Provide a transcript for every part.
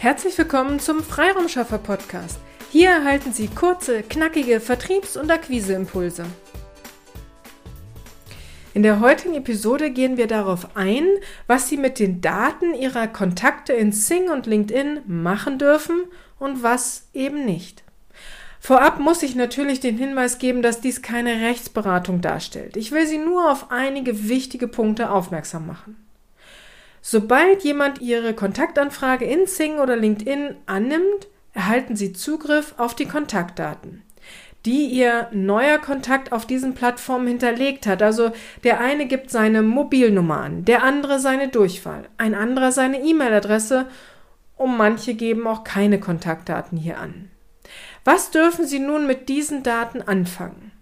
Herzlich willkommen zum Freiraumschaffer Podcast. Hier erhalten Sie kurze, knackige Vertriebs- und Akquiseimpulse. In der heutigen Episode gehen wir darauf ein, was Sie mit den Daten Ihrer Kontakte in Sing und LinkedIn machen dürfen und was eben nicht. Vorab muss ich natürlich den Hinweis geben, dass dies keine Rechtsberatung darstellt. Ich will Sie nur auf einige wichtige Punkte aufmerksam machen. Sobald jemand Ihre Kontaktanfrage in Sing oder LinkedIn annimmt, erhalten Sie Zugriff auf die Kontaktdaten, die Ihr neuer Kontakt auf diesen Plattformen hinterlegt hat. Also der eine gibt seine Mobilnummer an, der andere seine Durchfall, ein anderer seine E-Mail-Adresse und manche geben auch keine Kontaktdaten hier an. Was dürfen Sie nun mit diesen Daten anfangen?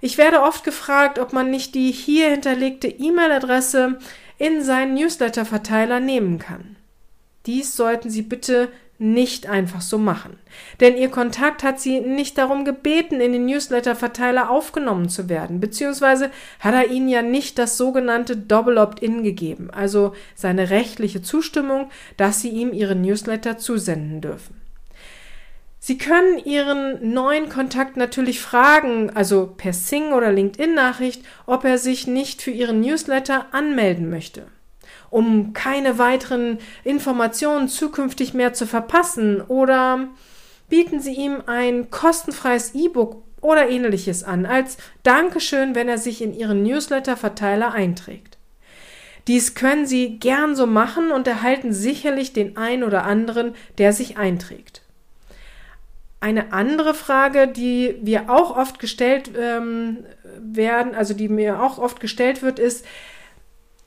Ich werde oft gefragt, ob man nicht die hier hinterlegte E-Mail-Adresse in seinen Newsletter-Verteiler nehmen kann. Dies sollten Sie bitte nicht einfach so machen. Denn Ihr Kontakt hat Sie nicht darum gebeten, in den Newsletter-Verteiler aufgenommen zu werden, beziehungsweise hat er Ihnen ja nicht das sogenannte Double Opt-in gegeben, also seine rechtliche Zustimmung, dass Sie ihm Ihre Newsletter zusenden dürfen. Sie können Ihren neuen Kontakt natürlich fragen, also per Sing oder LinkedIn-Nachricht, ob er sich nicht für Ihren Newsletter anmelden möchte. Um keine weiteren Informationen zukünftig mehr zu verpassen oder bieten Sie ihm ein kostenfreies E-Book oder ähnliches an, als Dankeschön, wenn er sich in Ihren Newsletter-Verteiler einträgt. Dies können Sie gern so machen und erhalten sicherlich den ein oder anderen, der sich einträgt. Eine andere Frage, die wir auch oft gestellt ähm, werden, also die mir auch oft gestellt wird, ist,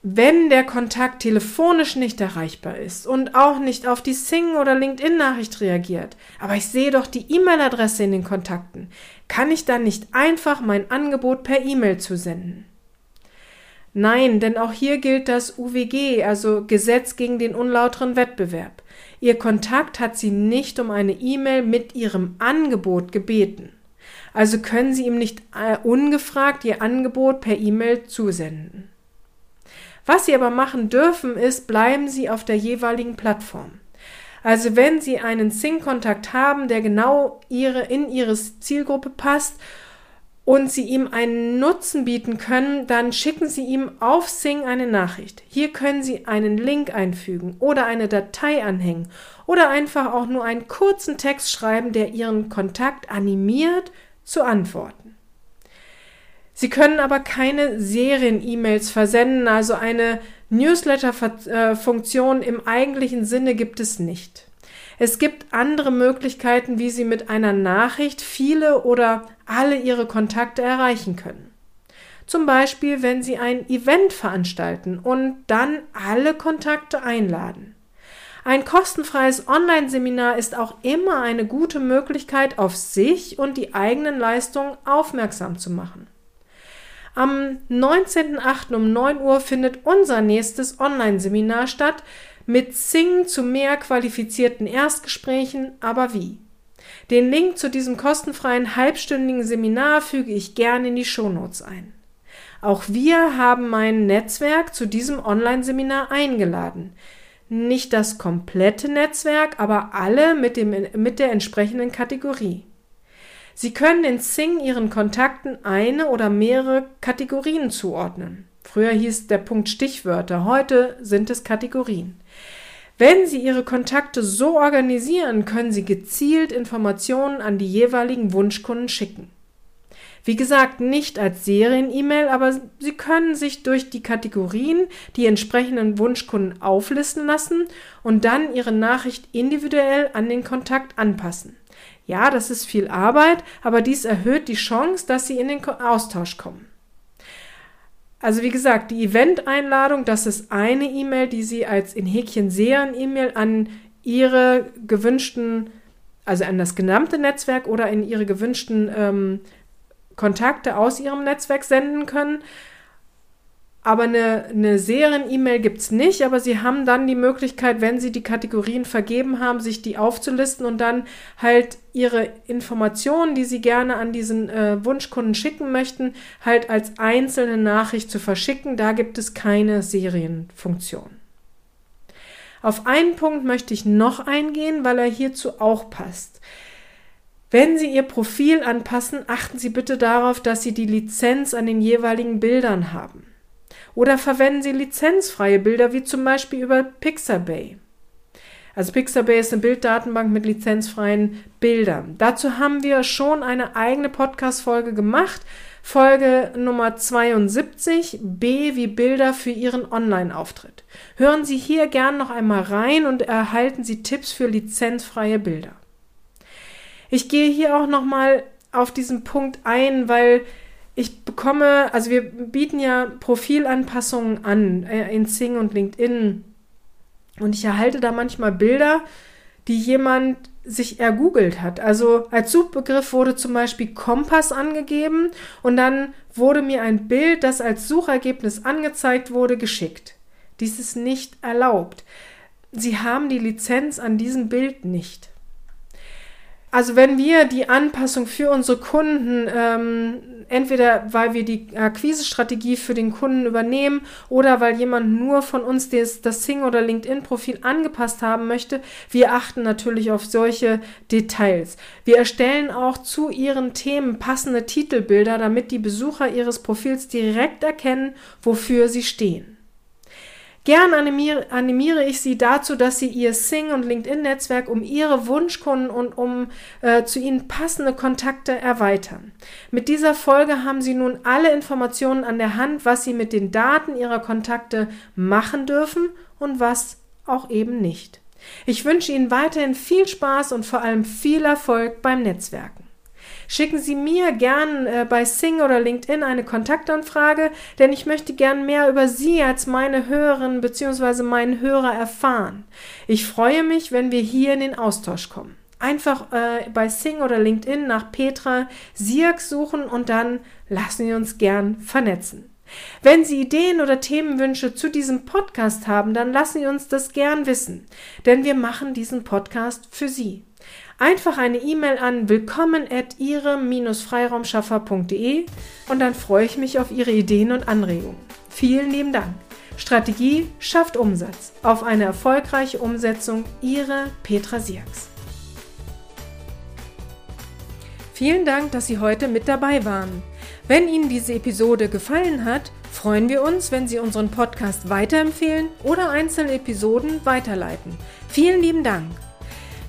wenn der Kontakt telefonisch nicht erreichbar ist und auch nicht auf die Sing- oder LinkedIn-Nachricht reagiert, aber ich sehe doch die E-Mail-Adresse in den Kontakten, kann ich dann nicht einfach mein Angebot per E-Mail zusenden? Nein, denn auch hier gilt das UWG, also Gesetz gegen den unlauteren Wettbewerb. Ihr Kontakt hat Sie nicht um eine E-Mail mit Ihrem Angebot gebeten. Also können Sie ihm nicht äh, ungefragt Ihr Angebot per E-Mail zusenden. Was Sie aber machen dürfen, ist, bleiben Sie auf der jeweiligen Plattform. Also wenn Sie einen Sing-Kontakt haben, der genau ihre, in Ihre Zielgruppe passt und Sie ihm einen Nutzen bieten können, dann schicken Sie ihm auf Sing eine Nachricht. Hier können Sie einen Link einfügen oder eine Datei anhängen oder einfach auch nur einen kurzen Text schreiben, der Ihren Kontakt animiert zu antworten. Sie können aber keine Serien-E-Mails versenden, also eine Newsletter-Funktion im eigentlichen Sinne gibt es nicht. Es gibt andere Möglichkeiten, wie Sie mit einer Nachricht viele oder alle Ihre Kontakte erreichen können. Zum Beispiel, wenn Sie ein Event veranstalten und dann alle Kontakte einladen. Ein kostenfreies Online-Seminar ist auch immer eine gute Möglichkeit, auf sich und die eigenen Leistungen aufmerksam zu machen. Am 19.08. um 9 Uhr findet unser nächstes Online-Seminar statt, mit Sing zu mehr qualifizierten Erstgesprächen, aber wie? Den Link zu diesem kostenfreien halbstündigen Seminar füge ich gerne in die Shownotes ein. Auch wir haben mein Netzwerk zu diesem Online-Seminar eingeladen. Nicht das komplette Netzwerk, aber alle mit, dem, mit der entsprechenden Kategorie. Sie können in Sing Ihren Kontakten eine oder mehrere Kategorien zuordnen. Früher hieß der Punkt Stichwörter, heute sind es Kategorien. Wenn Sie Ihre Kontakte so organisieren, können Sie gezielt Informationen an die jeweiligen Wunschkunden schicken. Wie gesagt, nicht als Serien-E-Mail, aber Sie können sich durch die Kategorien die entsprechenden Wunschkunden auflisten lassen und dann Ihre Nachricht individuell an den Kontakt anpassen. Ja, das ist viel Arbeit, aber dies erhöht die Chance, dass Sie in den Austausch kommen. Also wie gesagt, die Event-Einladung, das ist eine E-Mail, die Sie als in Häkchen Serien-E-Mail an Ihre gewünschten, also an das gesamte Netzwerk oder in Ihre gewünschten ähm, Kontakte aus Ihrem Netzwerk senden können. Aber eine, eine Serien-E-Mail gibt es nicht, aber Sie haben dann die Möglichkeit, wenn Sie die Kategorien vergeben haben, sich die aufzulisten und dann halt Ihre Informationen, die Sie gerne an diesen äh, Wunschkunden schicken möchten, halt als einzelne Nachricht zu verschicken. Da gibt es keine Serienfunktion. Auf einen Punkt möchte ich noch eingehen, weil er hierzu auch passt. Wenn Sie Ihr Profil anpassen, achten Sie bitte darauf, dass Sie die Lizenz an den jeweiligen Bildern haben. Oder verwenden Sie lizenzfreie Bilder, wie zum Beispiel über Pixabay. Also Pixabay ist eine Bilddatenbank mit lizenzfreien Bildern. Dazu haben wir schon eine eigene Podcast-Folge gemacht. Folge Nummer 72, B wie Bilder für Ihren Online-Auftritt. Hören Sie hier gern noch einmal rein und erhalten Sie Tipps für lizenzfreie Bilder. Ich gehe hier auch noch mal auf diesen Punkt ein, weil bekomme, also wir bieten ja Profilanpassungen an äh, in Sing und LinkedIn und ich erhalte da manchmal Bilder, die jemand sich ergoogelt hat. Also als Suchbegriff wurde zum Beispiel Kompass angegeben und dann wurde mir ein Bild, das als Suchergebnis angezeigt wurde, geschickt. Dies ist nicht erlaubt. Sie haben die Lizenz an diesem Bild nicht. Also wenn wir die Anpassung für unsere Kunden, ähm, entweder weil wir die Akquisestrategie für den Kunden übernehmen oder weil jemand nur von uns das, das Sing- oder LinkedIn-Profil angepasst haben möchte, wir achten natürlich auf solche Details. Wir erstellen auch zu ihren Themen passende Titelbilder, damit die Besucher ihres Profils direkt erkennen, wofür sie stehen. Gern animiere, animiere ich Sie dazu, dass Sie Ihr Sing- und LinkedIn-Netzwerk um Ihre Wunschkunden und um äh, zu Ihnen passende Kontakte erweitern. Mit dieser Folge haben Sie nun alle Informationen an der Hand, was Sie mit den Daten Ihrer Kontakte machen dürfen und was auch eben nicht. Ich wünsche Ihnen weiterhin viel Spaß und vor allem viel Erfolg beim Netzwerken. Schicken Sie mir gern äh, bei Sing oder LinkedIn eine Kontaktanfrage, denn ich möchte gern mehr über Sie als meine Hörerinnen bzw. meinen Hörer erfahren. Ich freue mich, wenn wir hier in den Austausch kommen. Einfach äh, bei Sing oder LinkedIn nach Petra Sierk suchen und dann lassen Sie uns gern vernetzen. Wenn Sie Ideen oder Themenwünsche zu diesem Podcast haben, dann lassen Sie uns das gern wissen, denn wir machen diesen Podcast für Sie. Einfach eine E-Mail an willkommen at ihre-freiraumschaffer.de und dann freue ich mich auf Ihre Ideen und Anregungen. Vielen lieben Dank. Strategie schafft Umsatz. Auf eine erfolgreiche Umsetzung Ihre Petra Sierks. Vielen Dank, dass Sie heute mit dabei waren. Wenn Ihnen diese Episode gefallen hat, freuen wir uns, wenn Sie unseren Podcast weiterempfehlen oder einzelne Episoden weiterleiten. Vielen lieben Dank.